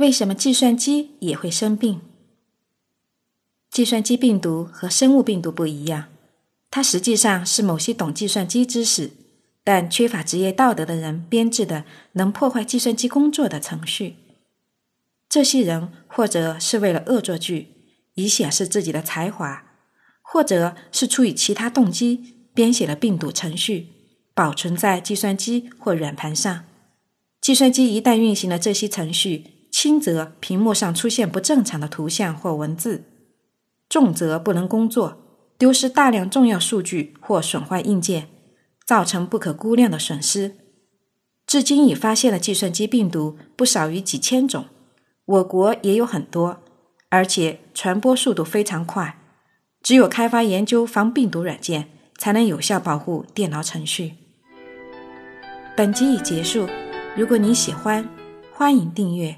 为什么计算机也会生病？计算机病毒和生物病毒不一样，它实际上是某些懂计算机知识但缺乏职业道德的人编制的能破坏计算机工作的程序。这些人或者是为了恶作剧，以显示自己的才华，或者是出于其他动机编写了病毒程序，保存在计算机或软盘上。计算机一旦运行了这些程序，轻则屏幕上出现不正常的图像或文字，重则不能工作，丢失大量重要数据或损坏硬件，造成不可估量的损失。至今已发现了计算机病毒不少于几千种，我国也有很多，而且传播速度非常快。只有开发研究防病毒软件，才能有效保护电脑程序。本集已结束，如果你喜欢，欢迎订阅。